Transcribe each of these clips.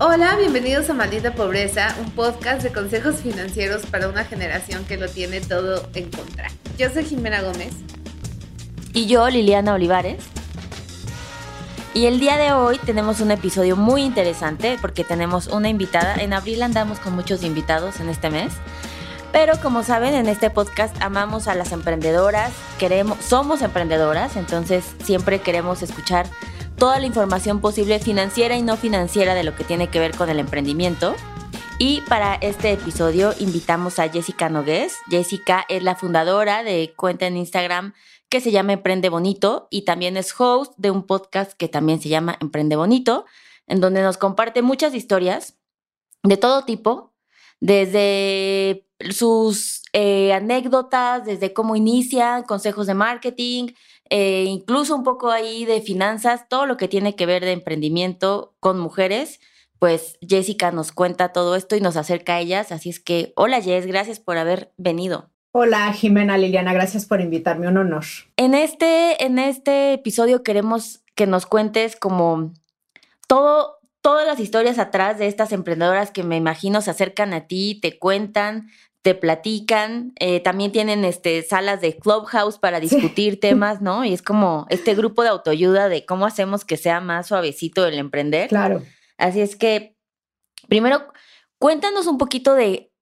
Hola, bienvenidos a Maldita Pobreza, un podcast de consejos financieros para una generación que lo tiene todo en contra. Yo soy Jimena Gómez. Y yo, Liliana Olivares. Y el día de hoy tenemos un episodio muy interesante porque tenemos una invitada. En abril andamos con muchos invitados en este mes. Pero como saben, en este podcast amamos a las emprendedoras, queremos, somos emprendedoras, entonces siempre queremos escuchar toda la información posible financiera y no financiera de lo que tiene que ver con el emprendimiento. Y para este episodio invitamos a Jessica Nogués. Jessica es la fundadora de cuenta en Instagram que se llama Emprende Bonito y también es host de un podcast que también se llama Emprende Bonito, en donde nos comparte muchas historias de todo tipo, desde sus eh, anécdotas, desde cómo inicia, consejos de marketing, eh, incluso un poco ahí de finanzas, todo lo que tiene que ver de emprendimiento con mujeres. Pues Jessica nos cuenta todo esto y nos acerca a ellas. Así es que, hola Jess, gracias por haber venido. Hola Jimena Liliana, gracias por invitarme, un honor. En este, en este episodio queremos que nos cuentes como todo, todas las historias atrás de estas emprendedoras que me imagino se acercan a ti, te cuentan, te platican, eh, también tienen este, salas de clubhouse para discutir temas, ¿no? Y es como este grupo de autoayuda de cómo hacemos que sea más suavecito el emprender. Claro. Así es que, primero, cuéntanos un poquito de,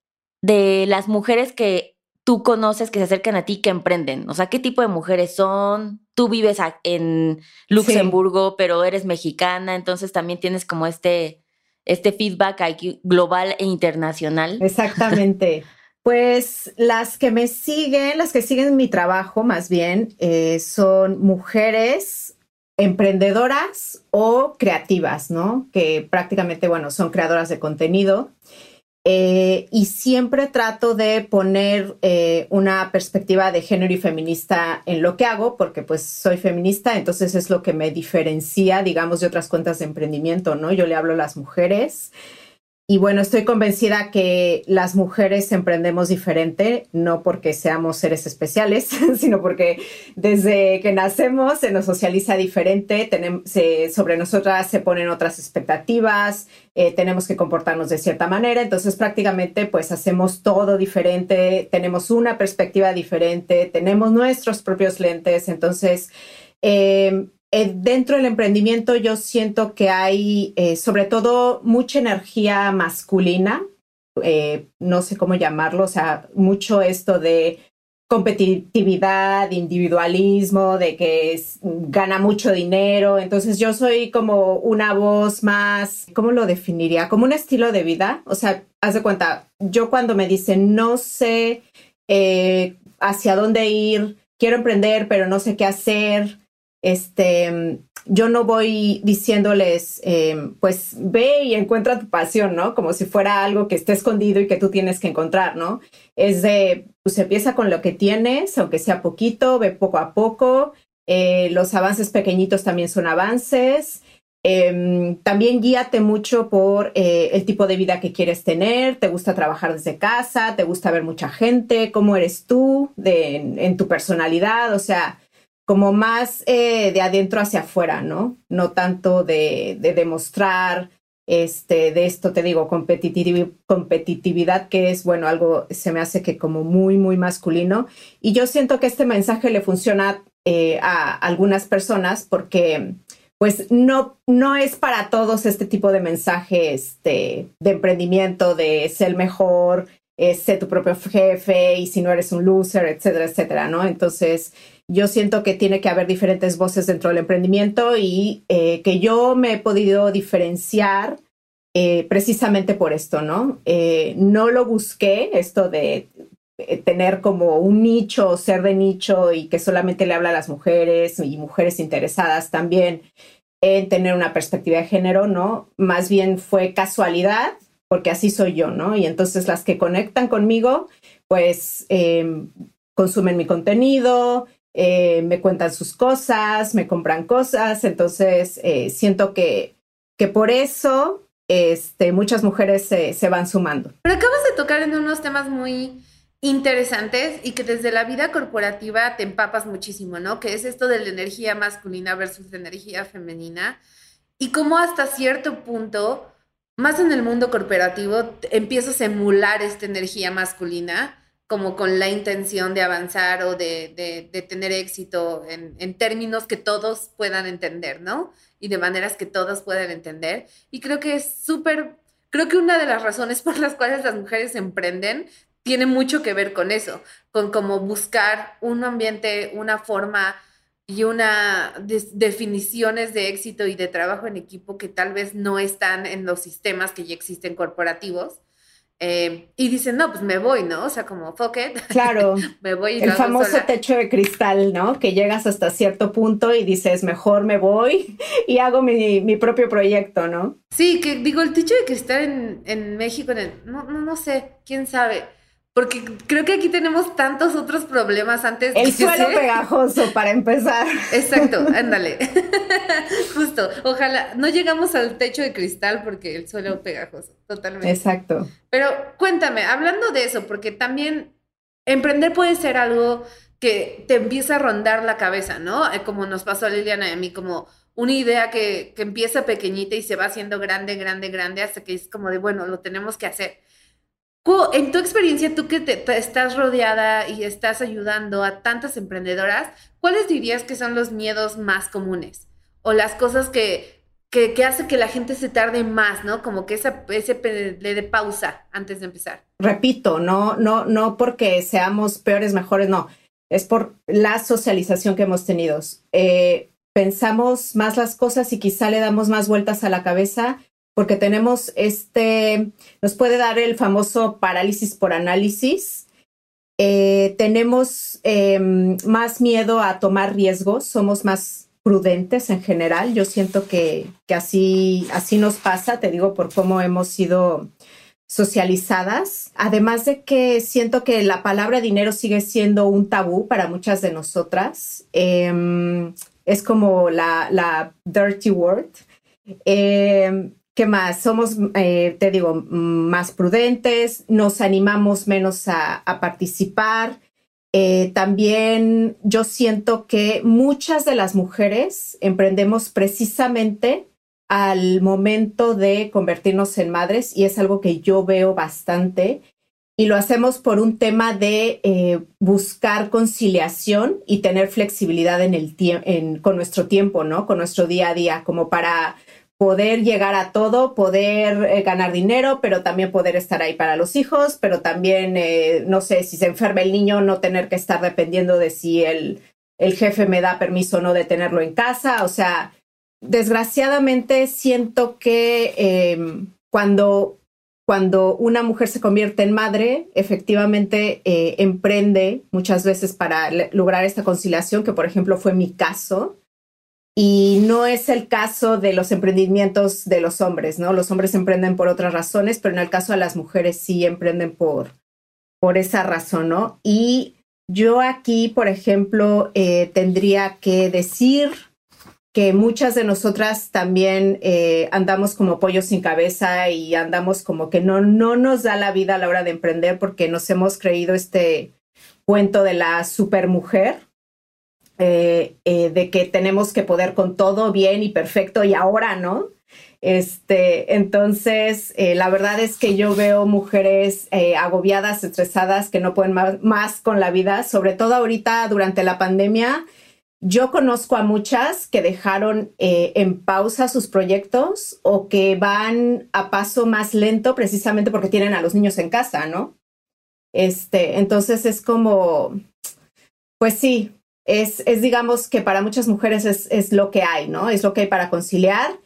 de las mujeres que tú conoces que se acercan a ti que emprenden? O sea, ¿qué tipo de mujeres son? Tú vives en Luxemburgo, pero eres mexicana, entonces también tienes como este, este feedback global e internacional. Exactamente. Pues las que me siguen, las que siguen mi trabajo más bien, eh, son mujeres emprendedoras o creativas, ¿no? Que prácticamente, bueno, son creadoras de contenido. Eh, y siempre trato de poner eh, una perspectiva de género y feminista en lo que hago, porque pues soy feminista, entonces es lo que me diferencia, digamos, de otras cuentas de emprendimiento, ¿no? Yo le hablo a las mujeres y bueno, estoy convencida que las mujeres emprendemos diferente, no porque seamos seres especiales, sino porque desde que nacemos se nos socializa diferente, tenemos, sobre nosotras se ponen otras expectativas, eh, tenemos que comportarnos de cierta manera, entonces prácticamente pues hacemos todo diferente, tenemos una perspectiva diferente, tenemos nuestros propios lentes, entonces... Eh, eh, dentro del emprendimiento yo siento que hay eh, sobre todo mucha energía masculina, eh, no sé cómo llamarlo, o sea, mucho esto de competitividad, individualismo, de que gana mucho dinero. Entonces yo soy como una voz más, ¿cómo lo definiría? Como un estilo de vida. O sea, haz de cuenta, yo cuando me dicen no sé hacia dónde ir, quiero emprender, pero no sé qué hacer este, yo no voy diciéndoles, em, pues ve y encuentra tu pasión, ¿no? Como si fuera algo que esté escondido y que tú tienes que encontrar, ¿no? Es de, pues empieza con lo que tienes, aunque sea poquito, ve poco a poco. Eh, los avances pequeñitos también son avances. Em, también guíate mucho por eh, el tipo de vida que quieres tener, te gusta trabajar desde casa, te gusta ver mucha gente, cómo eres tú en tu personalidad, o sea, como más eh, de adentro hacia afuera, ¿no? No tanto de, demostrar, este, de esto te digo, competitividad, que es, bueno, algo se me hace que como muy, muy masculino. Y yo siento que este mensaje le funciona eh, a algunas personas porque pues no, no es para todos este tipo de mensaje este, de emprendimiento, de ser mejor, eh, ser tu propio jefe y si no eres un loser, etcétera, etcétera, ¿no? Entonces, yo siento que tiene que haber diferentes voces dentro del emprendimiento y eh, que yo me he podido diferenciar eh, precisamente por esto, ¿no? Eh, no lo busqué, esto de tener como un nicho, ser de nicho y que solamente le habla a las mujeres y mujeres interesadas también en tener una perspectiva de género, ¿no? Más bien fue casualidad, porque así soy yo, ¿no? Y entonces las que conectan conmigo, pues consumen mi contenido, eh, me cuentan sus cosas, me compran cosas, entonces eh, siento que, que por eso este, muchas mujeres se, se van sumando. Pero acabas de tocar en unos temas muy interesantes y que desde la vida corporativa te empapas muchísimo, ¿no? Que es esto de la energía masculina versus la energía femenina y cómo hasta cierto punto más en el mundo corporativo, empiezas a emular esta energía masculina como con la intención de avanzar o de, tener éxito en, en, términos que todos puedan entender, ¿no? Y de maneras que todos puedan entender. Y creo que es súper, creo que una de las razones por las cuales las mujeres emprenden tiene mucho que ver con eso, con como buscar un ambiente, una forma y una definiciones de éxito y de trabajo en equipo que tal vez no están en los sistemas que ya existen corporativos. Eh, y dicen, no, pues me voy, ¿no? O sea, como, fuck it. Claro. me voy. El famoso techo de cristal, ¿no? Que llegas hasta cierto punto y dices, mejor me voy y hago mi, mi propio proyecto, ¿no? Sí, que digo, el techo de cristal en, en México, en no, no, no sé, quién sabe porque creo que aquí tenemos tantos otros problemas antes. El suelo pegajoso, para empezar. Exacto, ándale. Justo. Ojalá no llegamos al techo de cristal porque el suelo pegajoso, totalmente. Exacto. Pero cuéntame, hablando de eso, porque también emprender puede ser algo que te empieza a rondar la cabeza, ¿no? Eh, como nos pasó a Liliana y a mí, como una idea que, que empieza pequeñita y se va haciendo grande, grande, grande, hasta que es como de, bueno, lo tenemos que hacer. En tu experiencia, tú que te, estás rodeada y estás ayudando a tantas emprendedoras, ¿cuáles dirías que son los miedos más comunes? O las cosas que, que, que que la gente se tarde más, ¿no? Como que esa, ese le dé pausa antes de empezar. Repito, no, no, no porque seamos peores, mejores, no. Es por la socialización que hemos tenido. Eh, pensamos más las cosas y quizá le damos más vueltas a la cabeza porque tenemos este, nos puede dar el famoso parálisis por análisis. Eh, tenemos em, más miedo a tomar riesgos, somos más prudentes en general. Yo siento que, que así, así nos pasa, te digo, por cómo hemos sido socializadas. Además de que siento que la palabra dinero sigue siendo un tabú para muchas de nosotras. Em, es como la, la dirty word. Eh, ¿Qué más? Somos, eh, te digo, más prudentes, nos animamos menos a, participar. Eh, también yo siento que muchas de las mujeres emprendemos precisamente al momento de convertirnos en madres y es algo que yo veo bastante y lo hacemos por un tema de eh, buscar conciliación y tener flexibilidad en el con nuestro tiempo, ¿no? Con nuestro día a día, como para poder llegar a todo, poder eh, ganar dinero, pero también poder estar ahí para los hijos, pero también, eh, no sé, si se enferma el niño, no tener que estar dependiendo de si el, el jefe me da permiso o no de tenerlo en casa. O sea, desgraciadamente siento que em, cuando, cuando una mujer se convierte en madre, efectivamente eh, emprende muchas veces para lograr esta conciliación, que por ejemplo fue mi caso y no es el caso de los emprendimientos de los hombres, ¿no? Los hombres emprenden por otras razones, pero en el caso de las mujeres sí emprenden por, por esa razón, ¿no? Y yo aquí, por ejemplo, eh, tendría que decir que muchas de nosotras también eh, andamos como pollo sin cabeza y andamos como que no, no nos da la vida a la hora de emprender porque nos hemos creído este cuento de la supermujer eh, eh, de que tenemos que poder con todo bien y perfecto y ahora no. Este, entonces, eh, la verdad es que yo veo mujeres agobiadas, estresadas, que no pueden más, con la vida, sobre todo ahorita durante la pandemia. Yo conozco a muchas que dejaron en pausa sus proyectos o que van a paso más lento precisamente porque tienen a los niños en casa, ¿no? Este, entonces es como, pues sí, es, digamos que para muchas mujeres es, lo que hay, ¿no? Es lo que hay para conciliar.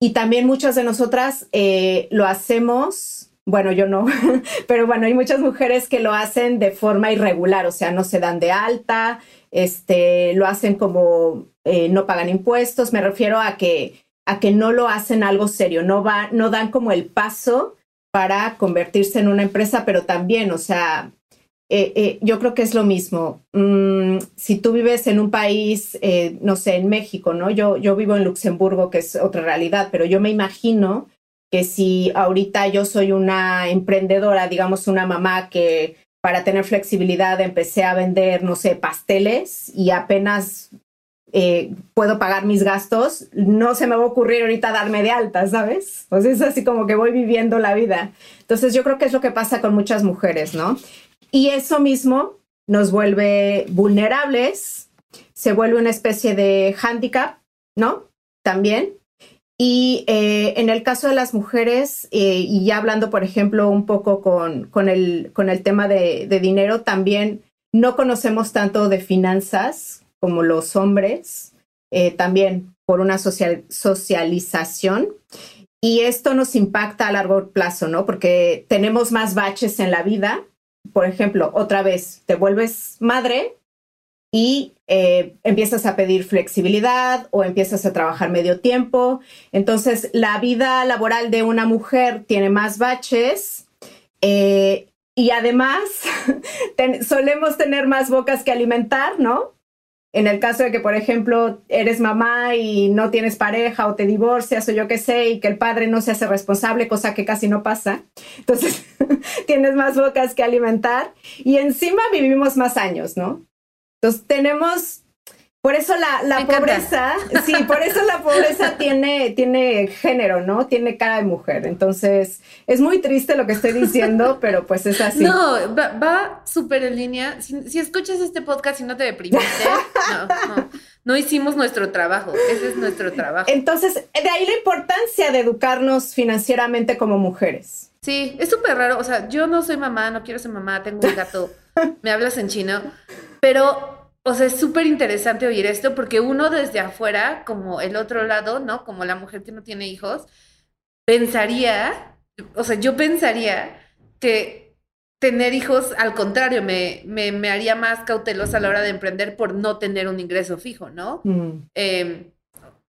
Y también muchas de nosotras eh, lo hacemos, bueno, yo no, pero bueno, hay muchas mujeres que lo hacen de forma irregular, o sea, no se dan de alta, este, lo hacen como eh, no pagan impuestos, me refiero a que, a que no lo hacen algo serio, no, va, no dan como el paso para convertirse en una empresa, pero también, o sea, eh, eh, yo creo que es lo mismo. Mm, si tú vives en un país, eh, no sé, en México, ¿no? Yo, yo vivo en Luxemburgo, que es otra realidad, pero yo me imagino que si ahorita yo soy una emprendedora, digamos una mamá que para tener flexibilidad empecé a vender, no sé, pasteles y apenas puedo pagar mis gastos, no se me va a ocurrir ahorita darme de alta, ¿sabes? Pues es así como que voy viviendo la vida. Entonces yo creo que es lo que pasa con muchas mujeres, ¿no? Y eso mismo nos vuelve vulnerables, se vuelve una especie de handicap, ¿no? También. Y eh, en el caso de las mujeres, eh, y ya hablando, por ejemplo, un poco con, con, el, con el tema de, de dinero, también no conocemos tanto de finanzas como los hombres, eh, también por una social, socialización. Y esto nos impacta a largo plazo, ¿no? Porque tenemos más baches en la vida. Por ejemplo, otra vez, te vuelves madre y eh, empiezas a pedir flexibilidad o empiezas a trabajar medio tiempo. Entonces, la vida laboral de una mujer tiene más baches. Eh, y además, solemos tener más bocas que alimentar, ¿no? En el caso de que, por ejemplo, eres mamá y no tienes pareja o te divorcias o yo qué sé, y que el padre no se hace responsable, cosa que casi no pasa. Entonces, tienes más bocas que alimentar y encima vivimos más años, ¿no? Entonces, tenemos por eso la, la pobreza, sí, por eso la pobreza tiene, tiene género, ¿no? Tiene cara de mujer. Entonces, es muy triste lo que estoy diciendo, pero pues es así. No, va, súper en línea. Si, escuchas este podcast y no te deprimiste, no, no, no hicimos nuestro trabajo. Ese es nuestro trabajo. Entonces, de ahí la importancia de educarnos financieramente como mujeres. Sí, es súper raro. O sea, yo no soy mamá, no quiero ser mamá, tengo un gato, me hablas en chino, pero o sea, es súper interesante oír esto porque uno desde afuera, como el otro lado, ¿no? Como la mujer que no tiene hijos, pensaría, o sea, yo pensaría que tener hijos, al contrario, me, me, haría más cautelosa a la hora de emprender por no tener un ingreso fijo, ¿no? Mm. Em,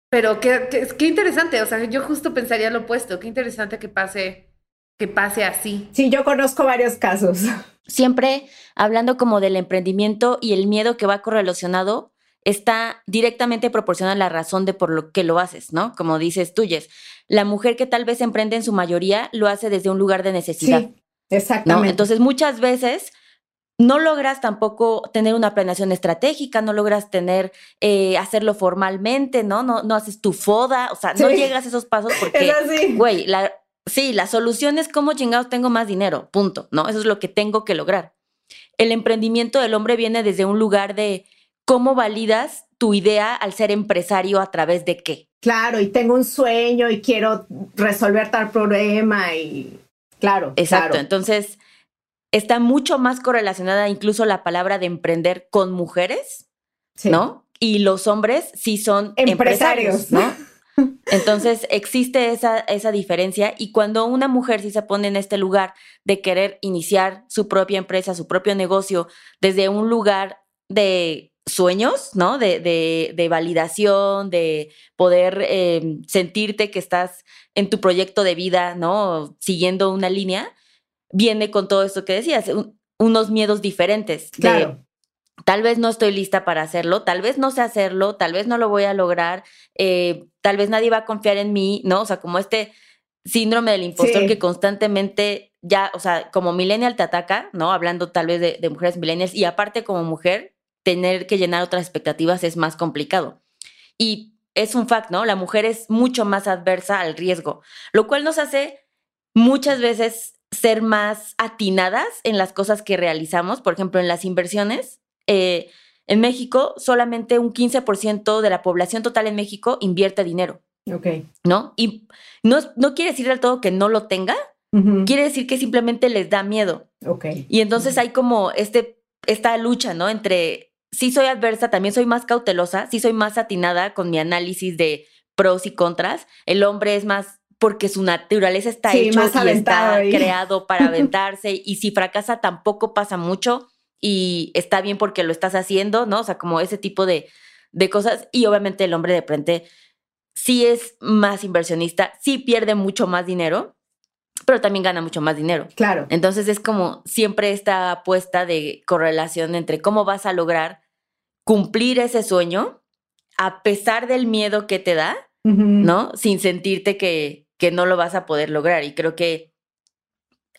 pero qué, qué, interesante, o sea, yo justo pensaría lo opuesto, qué interesante que pase, que pase así. Sí, yo conozco varios casos. Siempre hablando como del emprendimiento y el miedo que va correlacionado está directamente proporcional a la razón de por lo que lo haces, ¿no? Como dices tú, La mujer que tal vez emprende en su mayoría lo hace desde un lugar de necesidad. Sí, exactamente. Entonces, muchas veces no logras tampoco tener una planeación estratégica, no logras tener, eh, hacerlo formalmente, ¿no? ¿no? No haces tu foda, o sea, no llegas a esos pasos porque, güey, la, Sí, la solución es cómo chingados tengo más dinero, punto, ¿no? Eso es lo que tengo que lograr. El emprendimiento del hombre viene desde un lugar de cómo validas tu idea al ser empresario a través de qué. Claro, y tengo un sueño y quiero resolver tal problema y claro. Exacto, entonces está mucho más correlacionada incluso la palabra de emprender con mujeres, ¿no? Y los hombres sí son empresarios, empresarios ¿no? Entonces existe esa, esa diferencia y cuando una mujer sí se pone en este lugar de querer iniciar su propia empresa, su propio negocio, desde un lugar de sueños, ¿no? De, de, validación, de poder eh, sentirte que estás en tu proyecto de vida, ¿no? Siguiendo una línea, viene con todo esto que decías, unos miedos diferentes. Claro tal vez no estoy lista para hacerlo, tal vez no sé hacerlo, tal vez no lo voy a lograr, eh, tal vez nadie va a confiar en mí, ¿no? O sea, como este síndrome del impostor que constantemente ya, o sea, como millennial te ataca, ¿no? Hablando tal vez de, mujeres millennials y aparte como mujer, tener que llenar otras expectativas es más complicado. Y es un fact, ¿no? La mujer es mucho más adversa al riesgo, lo cual nos hace muchas veces ser más atinadas en las cosas que realizamos, por ejemplo, en las inversiones, eh, en México solamente un 15% de la población total en México invierte dinero. Ok. ¿No? Y no, no quiere decir del todo que no lo tenga, quiere decir que simplemente les da miedo. Ok. Y entonces hay como este, esta lucha, ¿no? Entre si soy adversa, también soy más cautelosa, si soy más atinada con mi análisis de pros y contras. El hombre es más porque su naturaleza está hecho y está creado para aventarse y si fracasa tampoco pasa mucho y está bien porque lo estás haciendo, ¿no? O sea, como ese tipo de, de cosas. Y obviamente el hombre de frente sí es más inversionista, sí pierde mucho más dinero, pero también gana mucho más dinero. Claro. Entonces es como siempre esta apuesta de correlación entre cómo vas a lograr cumplir ese sueño a pesar del miedo que te da, ¿no? Sin sentirte que, que, no lo vas a poder lograr. Y creo que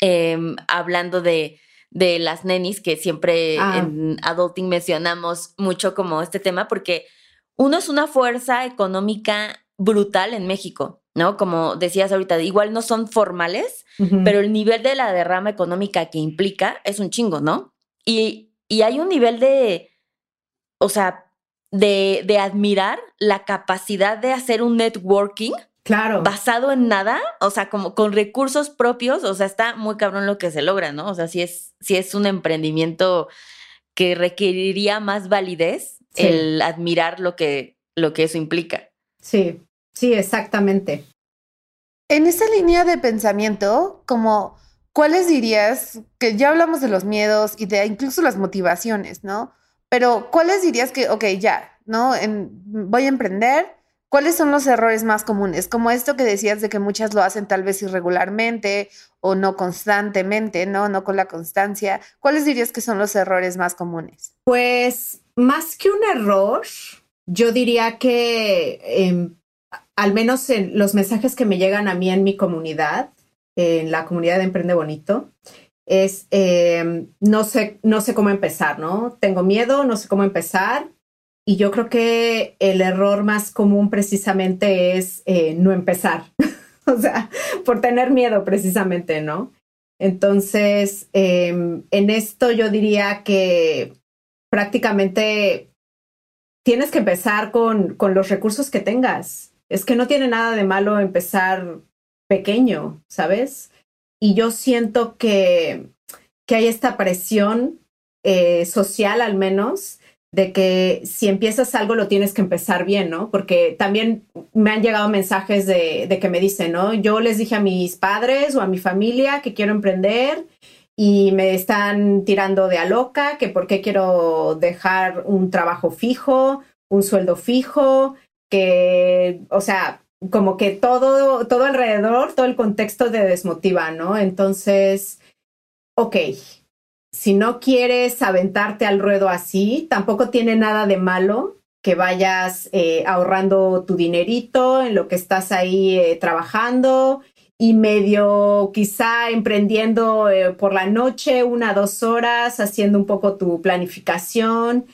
em, hablando de, de las nenis, que siempre ah. en Adulting mencionamos mucho como este tema, porque uno es una fuerza económica brutal en México, ¿no? Como decías ahorita, igual no son formales, pero el nivel de la derrama económica que implica es un chingo, ¿no? Y, y hay un nivel de, o sea, de, de admirar la capacidad de hacer un networking Claro. basado en nada, o sea, como con recursos propios, o sea, está muy cabrón lo que se logra, ¿no? O sea, si es, si es un emprendimiento que requeriría más validez el admirar lo que, lo que eso implica. Sí, sí, exactamente. En esa línea de pensamiento, como, ¿cuáles dirías que ya hablamos de los miedos y de incluso las motivaciones, ¿no? Pero, ¿cuáles dirías que, ok, ya, ¿no? voy a emprender, ¿Cuáles son los errores más comunes? Como esto que decías de que muchas lo hacen tal vez irregularmente o no constantemente, ¿no? No con la constancia. ¿Cuáles dirías que son los errores más comunes? Pues más que un error, yo diría que em, al menos en los mensajes que me llegan a mí en mi comunidad, en la comunidad de Emprende Bonito, es em, no sé, no sé cómo empezar, ¿no? Tengo miedo, no sé cómo empezar y yo creo que el error más común precisamente es eh, no empezar, o sea, por tener miedo precisamente, ¿no? Entonces, em, en esto yo diría que prácticamente tienes que empezar con, con los recursos que tengas. Es que no tiene nada de malo empezar pequeño, ¿sabes? Y yo siento que, que hay esta presión eh, social al menos de que si empiezas algo lo tienes que empezar bien, ¿no? Porque también me han llegado mensajes de, que me dicen, ¿no? Yo les dije a mis padres o a mi familia que quiero emprender y me están tirando de a loca, que por qué quiero dejar un trabajo fijo, un sueldo fijo, que, o sea, como que todo, todo alrededor, todo el contexto te desmotiva, ¿no? Entonces, ok, si no quieres aventarte al ruedo así, tampoco tiene nada de malo que vayas eh, ahorrando tu dinerito en lo que estás ahí eh, trabajando y medio quizá emprendiendo eh, por la noche una, dos horas, haciendo un poco tu planificación.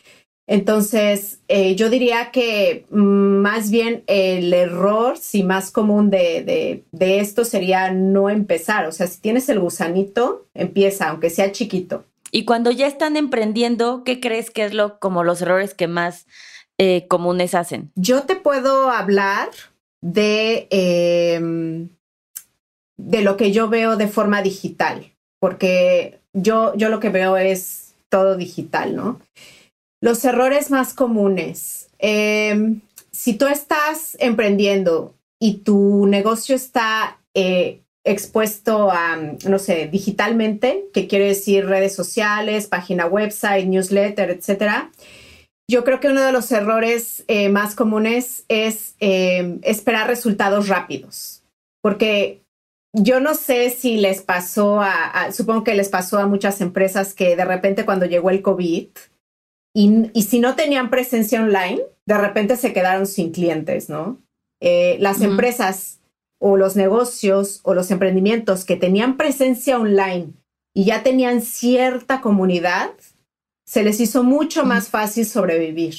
Entonces, yo diría que mm, más bien el error, si más común de, de esto sería no empezar. O sea, si tienes el gusanito, empieza, aunque sea chiquito. Y cuando ya están emprendiendo, ¿qué crees que es lo como los errores que más eh, comunes hacen? Yo te puedo hablar de, em, de lo que yo veo de forma digital, porque yo, yo lo que veo es todo digital, ¿no? Los errores más comunes. Em, si tú estás emprendiendo y tu negocio está eh, expuesto a, no sé, digitalmente, que quiere decir redes sociales, página website, newsletter, etcétera. Yo creo que uno de los errores eh, más comunes es eh, esperar resultados rápidos, porque yo no sé si les pasó a, supongo que les pasó a muchas empresas que de repente cuando llegó el COVID y, y si no tenían presencia online, de repente se quedaron sin clientes, ¿no? Eh, las empresas o los negocios o los emprendimientos que tenían presencia online y ya tenían cierta comunidad, se les hizo mucho más fácil sobrevivir.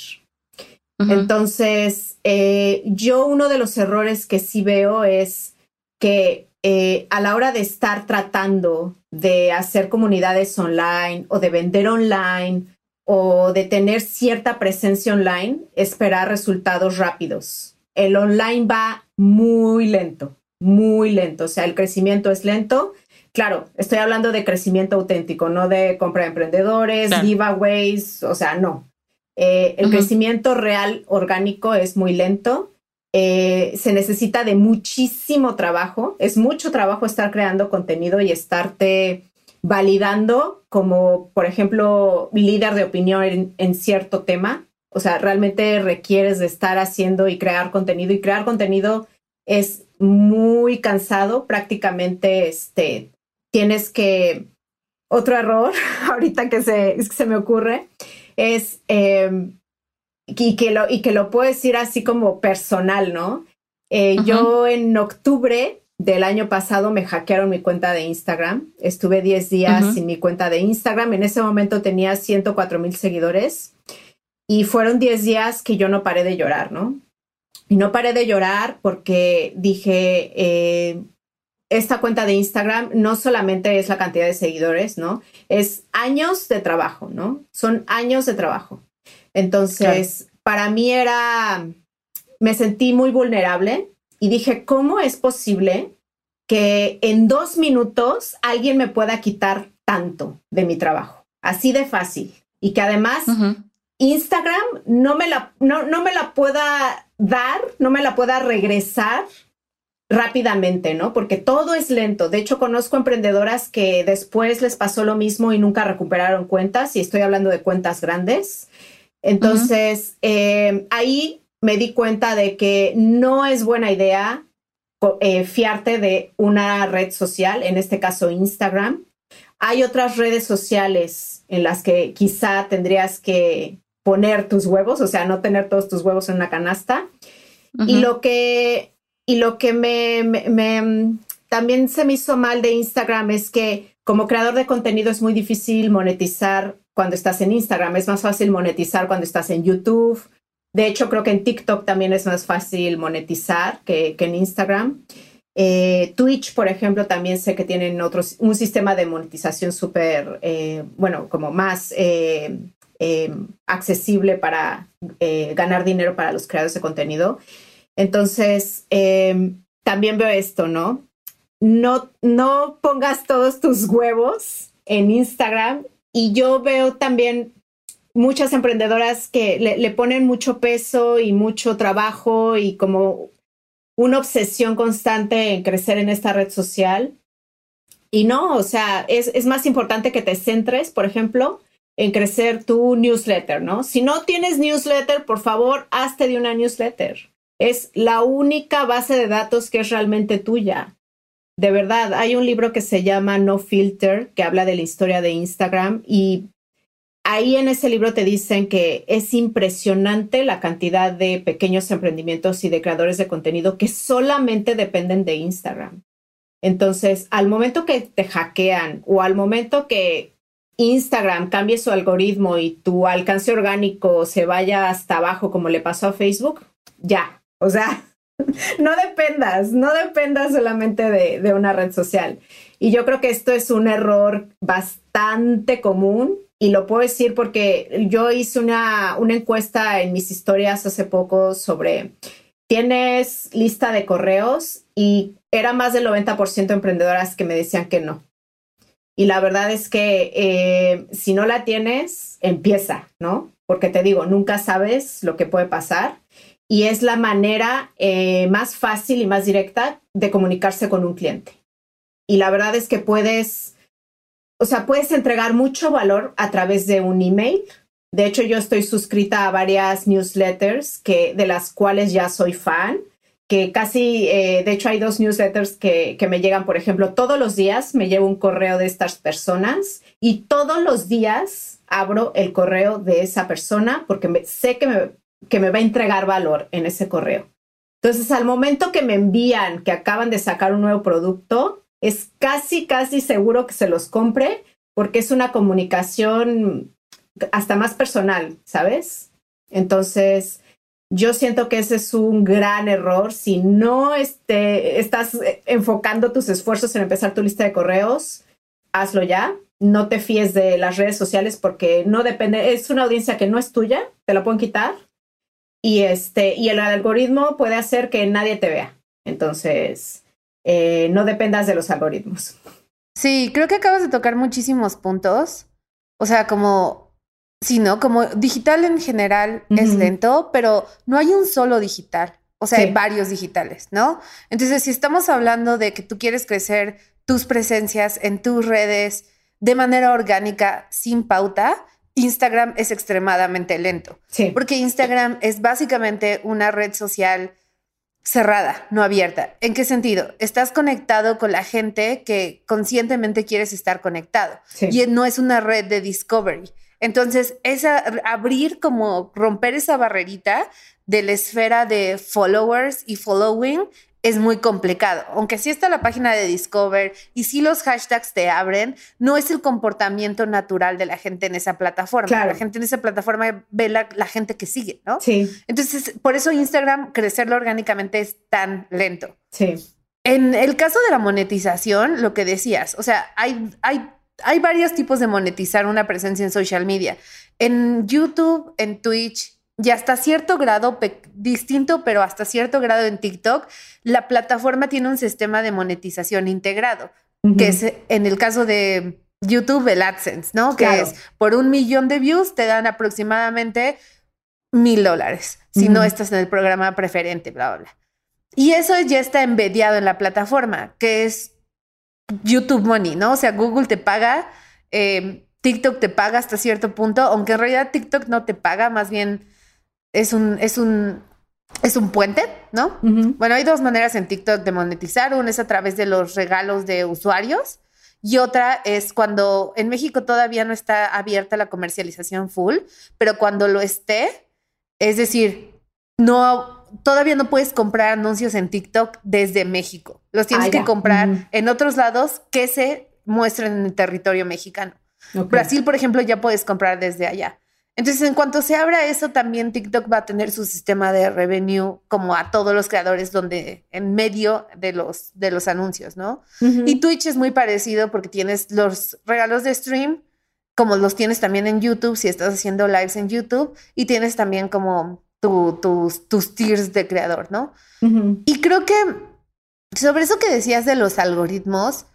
Entonces, eh, yo uno de los errores que sí veo es que eh, a la hora de estar tratando de hacer comunidades online o de vender online o de tener cierta presencia online, esperar resultados rápidos. El online va muy lento, muy lento, o sea, el crecimiento es lento. Claro, estoy hablando de crecimiento auténtico, no de compra de emprendedores, giveaways, o sea, no. Eh, el crecimiento real orgánico es muy lento. Eh, se necesita de muchísimo trabajo. Es mucho trabajo estar creando contenido y estarte validando como, por ejemplo, líder de opinión en cierto tema. O sea, realmente requieres de estar haciendo y crear contenido y crear contenido es muy cansado, prácticamente este, tienes que, otro error ahorita que se, se me ocurre es, em, y, que lo, y que lo puedo decir así como personal, ¿no? Eh, yo en octubre del año pasado me hackearon mi cuenta de Instagram. Estuve 10 días sin mi cuenta de Instagram. En ese momento tenía 104 mil seguidores. Y fueron 10 días que yo no paré de llorar, ¿no? Y no paré de llorar porque dije, eh, esta cuenta de Instagram no solamente es la cantidad de seguidores, ¿no? Es años de trabajo, ¿no? Son años de trabajo. Entonces, para mí era, me sentí muy vulnerable y dije, ¿cómo es posible que en dos minutos alguien me pueda quitar tanto de mi trabajo? Así de fácil. Y que además Instagram no me, la, no, no me la pueda dar, no me la pueda regresar rápidamente, ¿no? Porque todo es lento. De hecho, conozco emprendedoras que después les pasó lo mismo y nunca recuperaron cuentas, y estoy hablando de cuentas grandes. Entonces, eh, ahí me di cuenta de que no es buena idea eh, fiarte de una red social, en este caso Instagram. Hay otras redes sociales en las que quizá tendrías que poner tus huevos, o sea, no tener todos tus huevos en una canasta. Y lo que y lo que me, me, también se me hizo mal de Instagram es que como creador de contenido es muy difícil monetizar cuando estás en Instagram, es más fácil monetizar cuando estás en YouTube. De hecho, creo que en TikTok también es más fácil monetizar que, que en Instagram. Eh, Twitch, por ejemplo, también sé que tienen otros, un sistema de monetización súper, eh, bueno, como más eh, accesible para ganar dinero para los creadores de contenido. Entonces, em, también veo esto, ¿no? ¿no? No pongas todos tus huevos en Instagram y yo veo también muchas emprendedoras que le, ponen mucho peso y mucho trabajo y como una obsesión constante en crecer en esta red social. Y no, o sea, es, es, más importante que te centres, por ejemplo, en crecer tu newsletter, ¿no? Si no tienes newsletter, por favor, hazte de una newsletter. Es la única base de datos que es realmente tuya. De verdad, hay un libro que se llama No Filter, que habla de la historia de Instagram y ahí en ese libro te dicen que es impresionante la cantidad de pequeños emprendimientos y de creadores de contenido que solamente dependen de Instagram. Entonces, al momento que te hackean o al momento que Instagram cambie su algoritmo y tu alcance orgánico se vaya hasta abajo como le pasó a Facebook, ya, o sea, no dependas, no dependas solamente de, una red social. Y yo creo que esto es un error bastante común y lo puedo decir porque yo hice una, una encuesta en mis historias hace poco sobre, ¿tienes lista de correos? Y era más del 90% emprendedoras que me decían que no. Y la verdad es que eh, si no la tienes, empieza, ¿no? Porque te digo, nunca sabes lo que puede pasar y es la manera eh, más fácil y más directa de comunicarse con un cliente. Y la verdad es que puedes, o sea, puedes entregar mucho valor a través de un email. De hecho, yo estoy suscrita a varias newsletters que, de las cuales ya soy fan, que casi, eh, de hecho, hay dos newsletters que, que me llegan, por ejemplo, todos los días me llevo un correo de estas personas y todos los días abro el correo de esa persona porque sé que me, que me va a entregar valor en ese correo. Entonces, al momento que me envían que acaban de sacar un nuevo producto, es casi, casi seguro que se los compre porque es una comunicación hasta más personal, ¿sabes? Entonces, yo siento que ese es un gran error. Si no este, estás enfocando tus esfuerzos en empezar tu lista de correos, hazlo ya. No te fíes de las redes sociales porque no depende, es una audiencia que no es tuya, te la pueden quitar y, este, y el algoritmo puede hacer que nadie te vea. Entonces, eh, no dependas de los algoritmos. Sí, creo que acabas de tocar muchísimos puntos. O sea, como, sí, ¿no? Como digital en general es lento, pero no hay un solo digital. O sea, hay varios digitales, ¿no? Entonces, si estamos hablando de que tú quieres crecer tus presencias en tus redes de manera orgánica, sin pauta, Instagram es extremadamente lento. Sí. Porque Instagram es básicamente una red social cerrada, no abierta. ¿En qué sentido? Estás conectado con la gente que conscientemente quieres estar conectado. Y no es una red de discovery. Entonces, es abrir como romper esa barrerita de la esfera de followers y following es muy complicado. Aunque sí está la página de Discover y sí los hashtags te abren, no es el comportamiento natural de la gente en esa plataforma. La gente en esa plataforma ve la, gente que sigue, ¿no? Sí. Entonces, por eso Instagram crecerlo orgánicamente es tan lento. Sí. En el caso de la monetización, lo que decías, o sea, hay, hay, hay varios tipos de monetizar una presencia en social media. En YouTube, en Twitch, y hasta cierto grado distinto, pero hasta cierto grado en TikTok, la plataforma tiene un sistema de monetización integrado, que es en el caso de YouTube el AdSense, ¿no? Que es por un millón de views te dan aproximadamente mil dólares, si no estás en el programa preferente, bla, bla, bla. Y eso ya está embediado en la plataforma, que es YouTube Money, ¿no? O sea, Google te paga, eh, TikTok te paga hasta cierto punto, aunque en realidad TikTok no te paga, más bien es un, es un, es un puente, ¿no? Bueno, hay dos maneras en TikTok de monetizar. Una es a través de los regalos de usuarios y otra es cuando en México todavía no está abierta la comercialización full, pero cuando lo esté, es decir, no todavía no puedes comprar anuncios en TikTok desde México. Los tienes ah, que comprar en otros lados que se muestren en el territorio mexicano. Brasil, por ejemplo, ya puedes comprar desde allá. Entonces, en cuanto se abra eso, también TikTok va a tener su sistema de revenue como a todos los creadores donde en medio de los, de los anuncios, ¿no? Y Twitch es muy parecido porque tienes los regalos de stream, como los tienes también en YouTube, si estás haciendo lives en YouTube, y tienes también como tus, tus tiers de creador, ¿no? Y creo que sobre eso que decías de los algoritmos,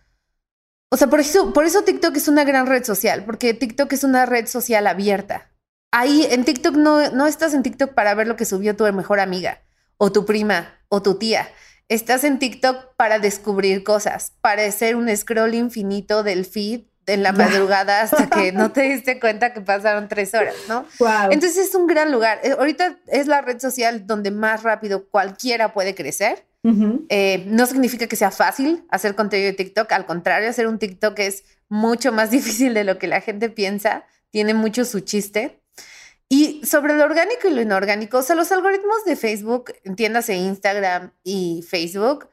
o sea, por eso, por eso TikTok es una gran red social, porque TikTok es una red social abierta ahí en TikTok no, no estás en TikTok para ver lo que subió tu mejor amiga o tu prima o tu tía. Estás en TikTok para descubrir cosas, para hacer un scroll infinito del feed en la madrugada hasta que no te diste cuenta que pasaron tres horas, ¿no? Entonces es un gran lugar. Eh, ahorita es la red social donde más rápido cualquiera puede crecer. Eh, no significa que sea fácil hacer contenido de TikTok, al contrario, hacer un TikTok es mucho más difícil de lo que la gente piensa, tiene mucho su chiste. Y sobre lo orgánico y lo inorgánico, o sea, los algoritmos de Facebook, entiéndase Instagram y Facebook,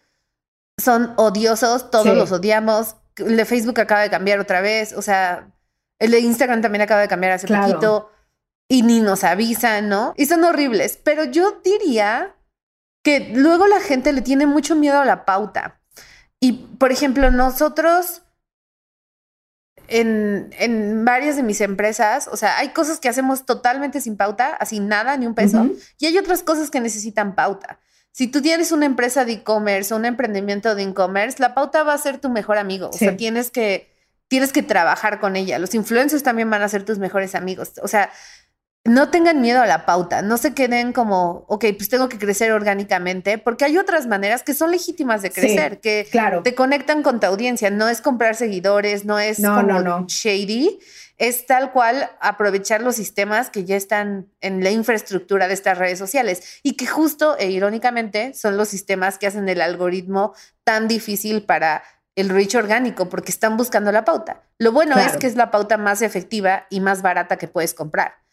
son odiosos, todos los odiamos. El de Facebook acaba de cambiar otra vez, o sea, el de Instagram también acaba de cambiar hace poquito y ni nos avisan, ¿no? Y son horribles, pero yo diría que luego la gente le tiene mucho miedo a la pauta. Y, por ejemplo, nosotros en, en, varias de mis empresas, o sea, hay cosas que hacemos totalmente sin pauta, así nada, ni un peso, y hay otras cosas que necesitan pauta. Si tú tienes una empresa de e-commerce o un emprendimiento de e-commerce, la pauta va a ser tu mejor amigo. O sea, tienes que, tienes que trabajar con ella. Los influencers también van a ser tus mejores amigos. O sea, no tengan miedo a la pauta, no se queden como, ok, pues tengo que crecer orgánicamente, porque hay otras maneras que son legítimas de crecer, que te conectan con tu audiencia, no es comprar seguidores, no es como shady, es tal cual aprovechar los sistemas que ya están en la infraestructura de estas redes sociales y que justo e irónicamente son los sistemas que hacen el algoritmo tan difícil para el reach orgánico porque están buscando la pauta. Lo bueno es que es la pauta más efectiva y más barata que puedes comprar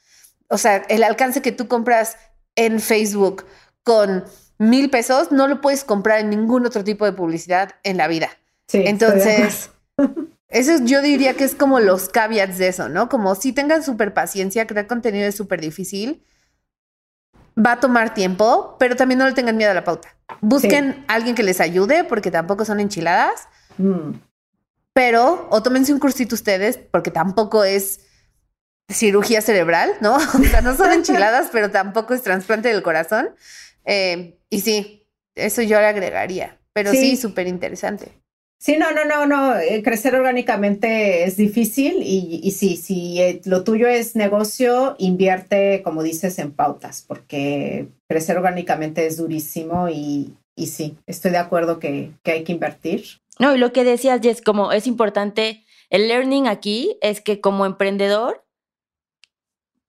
o sea, el alcance que tú compras en Facebook con mil pesos no lo puedes comprar en ningún otro tipo de publicidad en la vida. Sí, Entonces, eso yo diría que es como los caveats de eso, ¿no? Como si tengan súper paciencia, crear contenido es súper difícil. Va a tomar tiempo, pero también no le tengan miedo a la pauta. Busquen a alguien que les ayude, porque tampoco son enchiladas. Mm. Pero, o tómense un cursito ustedes, porque tampoco es cirugía cerebral, ¿no? O sea, no son enchiladas, pero tampoco es trasplante del corazón. Eh, y sí, eso yo le agregaría, pero sí, súper interesante. Sí, no, no, no, no. Eh, crecer orgánicamente es difícil y, y sí, si eh, lo tuyo es negocio, invierte, como dices, en pautas, porque crecer orgánicamente es durísimo y, y sí, estoy de acuerdo que, que hay que invertir. No, y lo que decías, Jess, como es importante, el learning aquí es que como emprendedor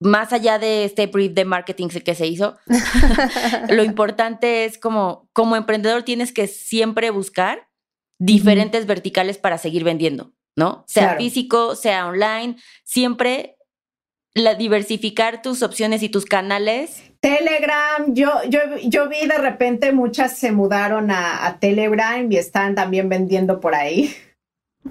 más allá de este brief de marketing que se hizo, lo importante es como, como emprendedor tienes que siempre buscar diferentes verticales para seguir vendiendo, ¿no? Sea físico, sea online, siempre la, diversificar tus opciones y tus canales? Telegram, yo, yo, yo vi de repente muchas se mudaron a, Telegram y están también vendiendo por ahí.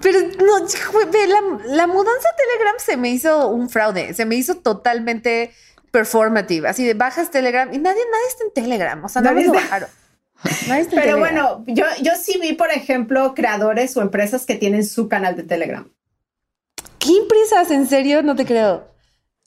Pero no, la, la, mudanza a Telegram se me hizo un fraude, se me hizo totalmente performative, así de bajas Telegram y nadie, nadie está en Telegram, o sea, nadie lo bajaron. Pero bueno, yo, yo sí vi, por ejemplo, creadores o empresas que tienen su canal de Telegram. ¿Qué empresas? ¿En serio? No te creo.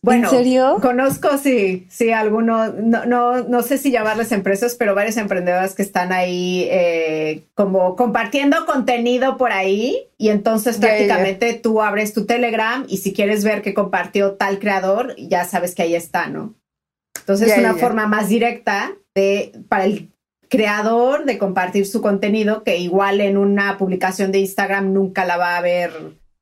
Bueno, ¿En serio? Conozco, sí, sí, algunos, no, no, no sé si llamarles empresas, pero varios emprendedores que están ahí eh, como compartiendo contenido por ahí y entonces prácticamente tú abres tu Telegram y si quieres ver qué compartió tal creador, ya sabes que ahí está, ¿no? Entonces es una forma más directa de, para el creador de compartir su contenido que igual en una publicación de Instagram nunca la va a ver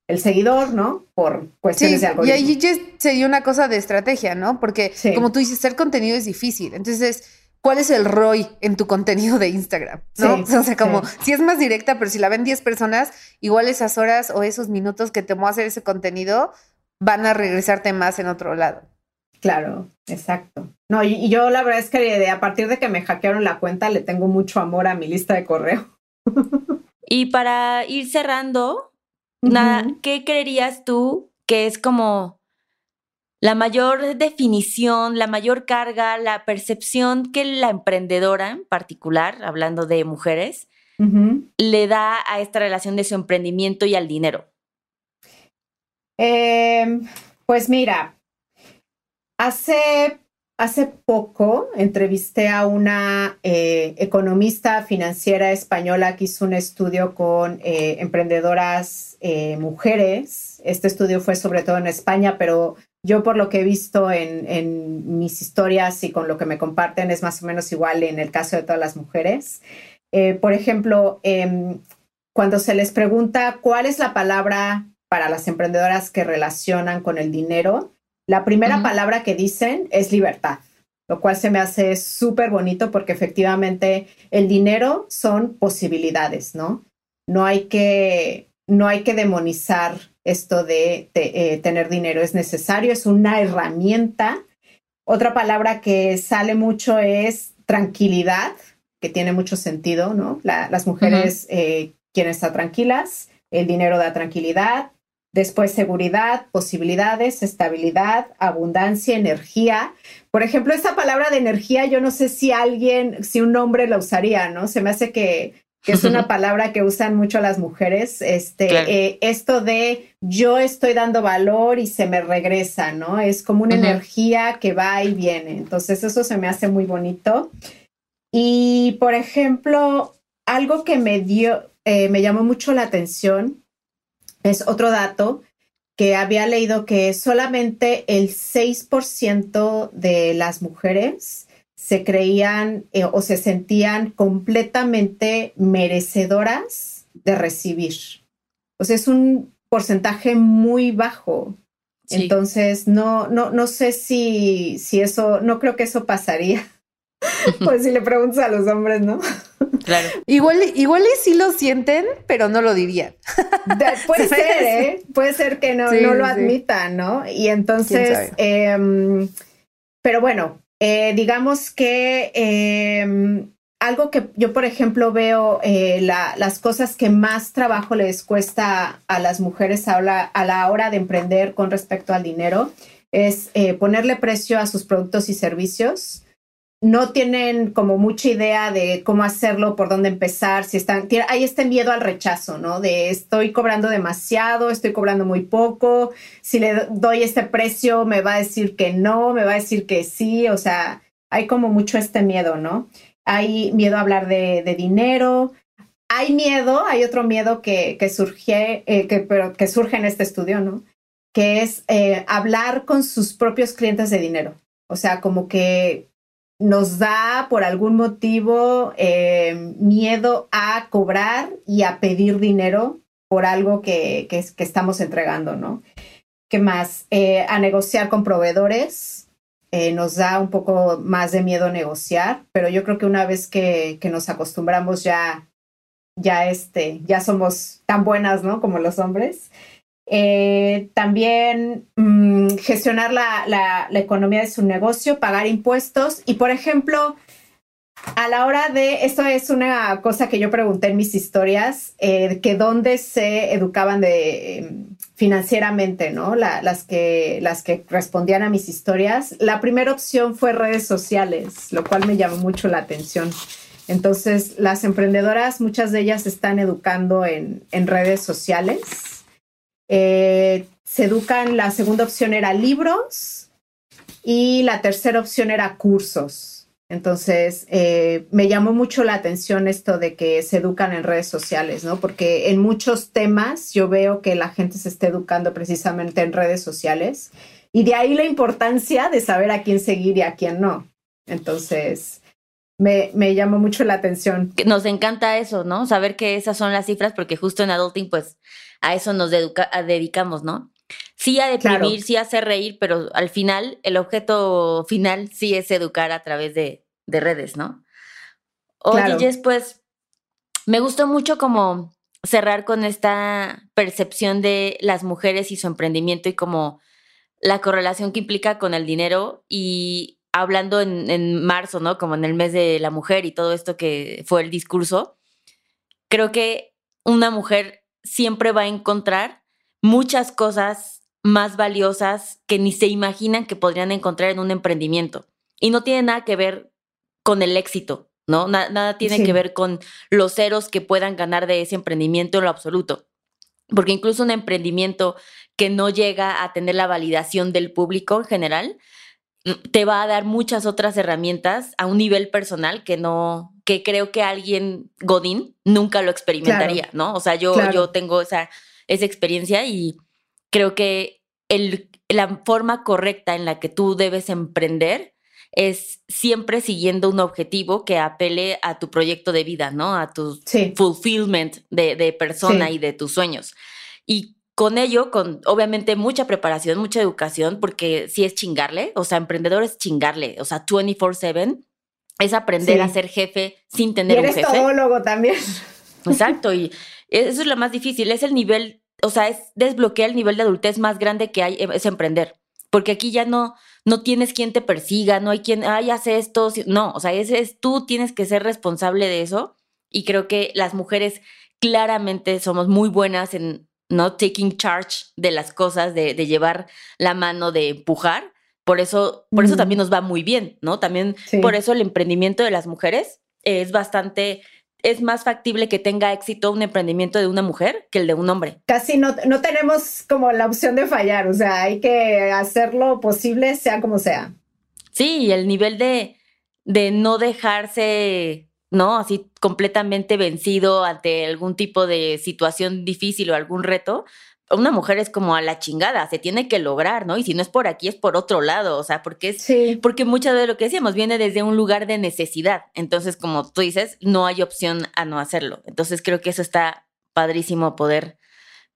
el seguidor, ¿no? Por cuestiones de algoritmo. Y ahí sería una cosa de estrategia, ¿no? Porque como tú dices, hacer contenido es difícil. Entonces, ¿cuál es el ROI en tu contenido de Instagram? ¿no? o sea, como si es más directa, pero si la ven 10 personas, igual esas horas o esos minutos que te a hacer ese contenido van a regresarte más en otro lado. Claro, exacto. No, y, yo la verdad es que a partir de que me hackearon la cuenta, le tengo mucho amor a mi lista de correo. y para ir cerrando, Nada, ¿qué creerías tú que es como la mayor definición, la mayor carga, la percepción que la emprendedora en particular, hablando de mujeres, le da a esta relación de su emprendimiento y al dinero? Em, pues mira, hace Hace poco entrevisté a una eh, economista financiera española que hizo un estudio con eh, emprendedoras eh, mujeres. Este estudio fue sobre todo en España, pero yo por lo que he visto en, mis historias y con lo que me comparten es más o menos igual en el caso de todas las mujeres. por ejemplo, em, cuando se les pregunta cuál es la palabra para las emprendedoras que relacionan con el dinero, la primera palabra que dicen es libertad, lo cual se me hace súper bonito porque efectivamente el dinero son posibilidades, ¿no? No hay que, no hay que demonizar esto de, eh, tener dinero, es necesario, es una herramienta. Otra palabra que sale mucho es tranquilidad, que tiene mucho sentido, ¿no? las mujeres eh, quieren estar tranquilas, el dinero da tranquilidad, Después seguridad, posibilidades, estabilidad, abundancia, energía. Por ejemplo, esta palabra de energía, yo no sé si alguien, si un hombre la usaría, ¿no? Se me hace que, es una palabra que usan mucho las mujeres. Este, eh, esto de yo estoy dando valor y se me regresa, ¿no? Es como una energía que va y viene. Entonces, eso se me hace muy bonito. Y, por ejemplo, algo que me dio, eh, me llamó mucho la atención es otro dato que había leído que solamente el 6% de las mujeres se creían eh, o se sentían completamente merecedoras de recibir. O sea, es un porcentaje muy bajo. Entonces, no, no, no sé si, si eso, no creo que eso pasaría. pues si le preguntas a los hombres, ¿no? Claro. Igual, igual y sí lo sienten, pero no lo dirían. puede ser, ¿eh? Puede ser que no, no lo admitan, ¿no? Y entonces, em, pero bueno, eh, digamos que em, algo que yo, por ejemplo, veo eh, las cosas que más trabajo les cuesta a las mujeres a la, a la hora de emprender con respecto al dinero es eh, ponerle precio a sus productos y servicios no tienen como mucha idea de cómo hacerlo, por dónde empezar, si están, hay este miedo al rechazo, ¿no? De estoy cobrando demasiado, estoy cobrando muy poco, si le doy este precio me va a decir que no, me va a decir que sí, o sea, hay como mucho este miedo, ¿no? Hay miedo a hablar de, dinero, hay miedo, hay otro miedo que, que surge, eh, que, pero que surge en este estudio, ¿no? Que es eh, hablar con sus propios clientes de dinero. O sea, como que nos da por algún motivo eh, miedo a cobrar y a pedir dinero por algo que, que, estamos entregando, ¿no? ¿Qué más? Eh, a negociar con proveedores. Eh, nos da un poco más de miedo negociar, pero yo creo que una vez que, que nos acostumbramos ya, ya, este, ya somos tan buenas, ¿no? Como los hombres. Eh, también mm, gestionar la, la, economía de su negocio, pagar impuestos y, por ejemplo, a la hora de, esto es una cosa que yo pregunté en mis historias, eh, que dónde se educaban de, em, financieramente, ¿no? las, que, las que respondían a mis historias. La primera opción fue redes sociales, lo cual me llamó mucho la atención. Entonces, las emprendedoras, muchas de ellas están educando en, en redes sociales eh, se educan, la segunda opción era libros y la tercera opción era cursos. Entonces, eh, me llamó mucho la atención esto de que se educan en redes sociales, ¿no? Porque en muchos temas yo veo que la gente se está educando precisamente en redes sociales y de ahí la importancia de saber a quién seguir y a quién no. Entonces, me, me, llamó mucho la atención. Nos encanta eso, ¿no? Saber que esas son las cifras, porque justo en Adulting, pues a eso nos dedicamos, ¿no? Sí a deprimir, sí a hacer reír, pero al final, el objeto final sí es educar a través de, redes, ¿no? Oye, Jess, pues me gustó mucho como cerrar con esta percepción de las mujeres y su emprendimiento y como la correlación que implica con el dinero y hablando en, en, marzo, ¿no? Como en el mes de la mujer y todo esto que fue el discurso, creo que una mujer siempre va a encontrar muchas cosas más valiosas que ni se imaginan que podrían encontrar en un emprendimiento. Y no tiene nada que ver con el éxito, ¿no? nada tiene que ver con los ceros que puedan ganar de ese emprendimiento en lo absoluto. Porque incluso un emprendimiento que no llega a tener la validación del público en general, te va a dar muchas otras herramientas a un nivel personal que no, que creo que alguien Godín nunca lo experimentaría, ¿no? O sea, yo, yo tengo esa, esa experiencia y creo que el, la forma correcta en la que tú debes emprender es siempre siguiendo un objetivo que apele a tu proyecto de vida, ¿no? A tu fulfillment de, de persona y de tus sueños. Y con ello, con obviamente mucha preparación, mucha educación, porque si es chingarle, o sea, emprendedor es chingarle, o sea, 24/7 es aprender a ser jefe sin tener un jefe. todólogo también. Exacto, y eso es lo más difícil, es el nivel, o sea, es desbloquear el nivel de adultez más grande que hay, es emprender, porque aquí ya no, no tienes quien te persiga, no hay quien, ay, hace esto, no, o sea, ese es tú tienes que ser responsable de eso, y creo que las mujeres claramente somos muy buenas en no taking charge de las cosas, de, llevar la mano, de empujar. Por eso, por eso también nos va muy bien, ¿no? También por eso el emprendimiento de las mujeres es bastante, es más factible que tenga éxito un emprendimiento de una mujer que el de un hombre. Casi no, no tenemos como la opción de fallar, o sea, hay que hacerlo posible, sea como sea. Sí, el nivel de, de no dejarse ¿no? Así completamente vencido ante algún tipo de situación difícil o algún reto, una mujer es como a la chingada, se tiene que lograr, ¿no? Y si no es por aquí, es por otro lado, o sea, porque es, porque mucho de lo que decíamos viene desde un lugar de necesidad. Entonces, como tú dices, no hay opción a no hacerlo. Entonces, creo que eso está padrísimo poder,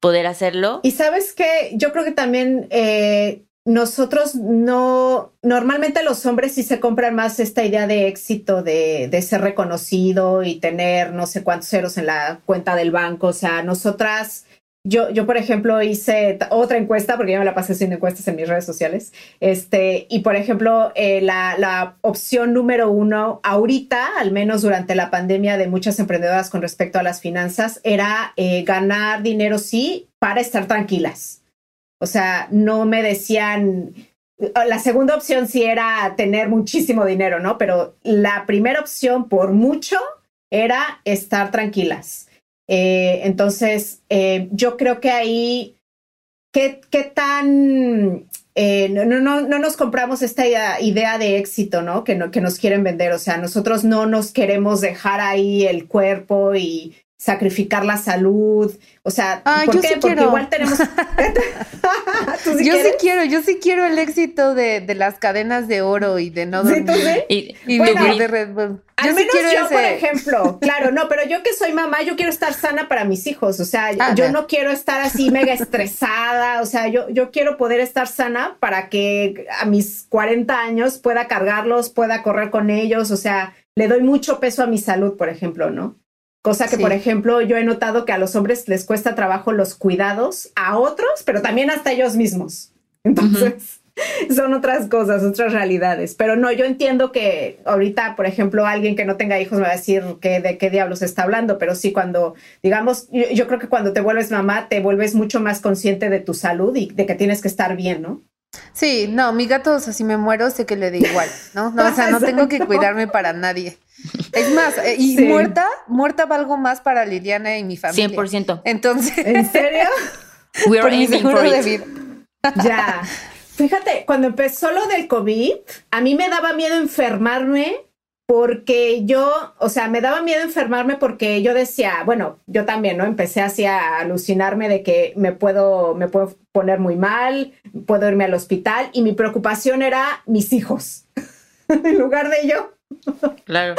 poder hacerlo. Y sabes que yo creo que también eh, nosotros no, normalmente los hombres sí se compran más esta idea de éxito, de, de, ser reconocido y tener no sé cuántos ceros en la cuenta del banco. O sea, nosotras, yo, yo por ejemplo hice otra encuesta, porque yo me la pasé haciendo encuestas en mis redes sociales, este, y por ejemplo, eh, la, la, opción número uno ahorita, al menos durante la pandemia de muchas emprendedoras con respecto a las finanzas, era eh, ganar dinero sí para estar tranquilas. O sea, no me decían, la segunda opción sí era tener muchísimo dinero, ¿no? Pero la primera opción, por mucho, era estar tranquilas. Eh, entonces, eh, yo creo que ahí, ¿qué, qué tan... Eh, no, no, no, nos compramos esta idea, de éxito, ¿no? Que, ¿no? que nos quieren vender. O sea, nosotros no nos queremos dejar ahí el cuerpo y sacrificar la salud. O sea, ah, ¿por qué? Porque igual tenemos. yo sí quiero, yo sí quiero el éxito de, de las cadenas de oro y de no dormir. ¿Sí, Y, de Red Bull. Yo al menos yo, por ejemplo, claro, no, pero yo que soy mamá, yo quiero estar sana para mis hijos. O sea, ah, yo no quiero estar así mega estresada. O sea, yo, yo quiero poder estar sana para que a mis 40 años pueda cargarlos, pueda correr con ellos. O sea, le doy mucho peso a mi salud, por ejemplo, ¿no? Cosa que, por ejemplo, yo he notado que a los hombres les cuesta trabajo los cuidados a otros, pero también hasta ellos mismos. Entonces, son otras cosas, otras realidades. Pero no, yo entiendo que ahorita, por ejemplo, alguien que no tenga hijos me va a decir que de qué diablos está hablando, pero sí cuando, digamos, yo, yo creo que cuando te vuelves mamá, te vuelves mucho más consciente de tu salud y de que tienes que estar bien, ¿no? Sí, no, mi gato, o sea, si me muero, sé que le da igual, ¿no? no o sea, no tengo que cuidarme para nadie. Es más, eh, y muerta, muerta valgo más para Liliana y mi familia. 100%. Entonces. ¿En serio? We are aiming for it. Ya. Fíjate, cuando empezó lo del COVID, a mí me daba miedo enfermarme porque yo, o sea, me daba miedo enfermarme porque yo decía, bueno, yo también, ¿no? Empecé así a alucinarme de que me puedo, me puedo poner muy mal, puedo irme al hospital y mi preocupación era mis hijos, en lugar de yo. Claro.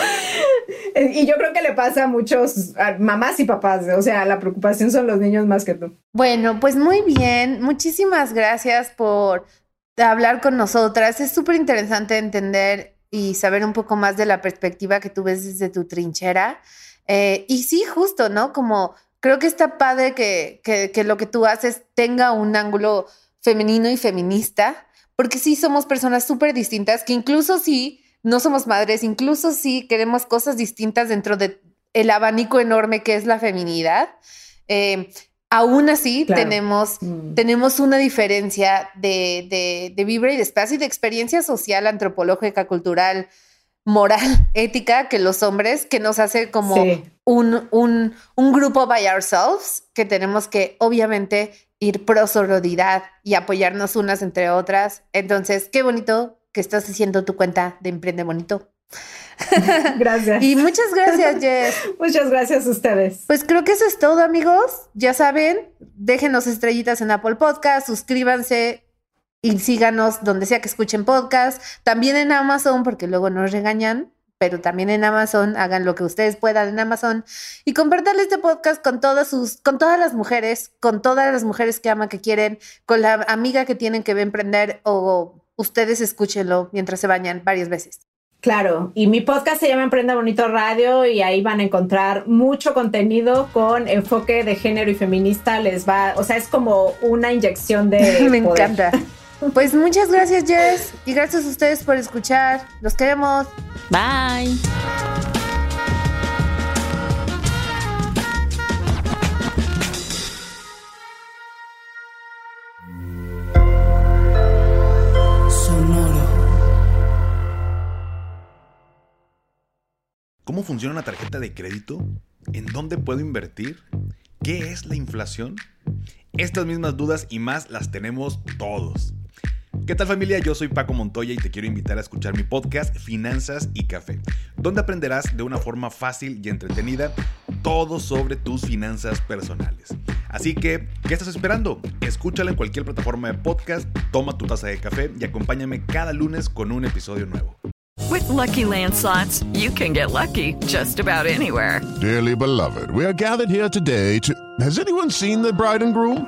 Y yo creo que le pasa a muchos mamás y papás, o sea, la preocupación son los niños más que tú. Bueno, pues muy bien, muchísimas gracias por hablar con nosotras. Es súper interesante entender y saber un poco más de la perspectiva que tú ves desde tu trinchera. Eh, y sí, justo, ¿no? Como creo que está padre que, que, que, lo que tú haces tenga un ángulo femenino y feminista, porque sí somos personas súper distintas, que incluso si no somos madres, incluso si queremos cosas distintas dentro del el abanico enorme que es la feminidad. Eh, Aún así, tenemos, mm. tenemos una diferencia de, de, de vibra y de espacio y de experiencia social, antropológica, cultural, moral, ética que los hombres, que nos hace como un, un, un, grupo by ourselves, que tenemos que obviamente ir pro sororidad y apoyarnos unas entre otras. Entonces, qué bonito que estás haciendo tu cuenta de Emprende Bonito. Gracias. y muchas gracias, Jess. muchas gracias a ustedes. Pues creo que eso es todo, amigos. Ya saben, déjenos estrellitas en Apple Podcast, suscríbanse y síganos donde sea que escuchen podcast. También en Amazon, porque luego nos regañan, pero también en Amazon, hagan lo que ustedes puedan en Amazon y compartirle este podcast con todas sus, con todas las mujeres, con todas las mujeres que aman, que quieren, con la amiga que tienen que emprender o ustedes escúchenlo mientras se bañan varias veces. Claro, y mi podcast se llama Emprenda Bonito Radio y ahí van a encontrar mucho contenido con enfoque de género y feminista. Les va, o sea, es como una inyección de. Me encanta. Pues muchas gracias, Jess, y gracias a ustedes por escuchar. Los queremos. Bye. ¿Cómo funciona una tarjeta de crédito? ¿En dónde puedo invertir? ¿Qué es la inflación? Estas mismas dudas y más las tenemos todos. ¿Qué tal familia? Yo soy Paco Montoya y te quiero invitar a escuchar mi podcast Finanzas y Café, donde aprenderás de una forma fácil y entretenida todo sobre tus finanzas personales. Así que, ¿qué estás esperando? Escúchala en cualquier plataforma de podcast, toma tu taza de café y acompáñame cada lunes con un episodio nuevo. With lucky landslots, you can get lucky just about anywhere. Dearly beloved, we are gathered here today to. Has anyone seen the bride and groom?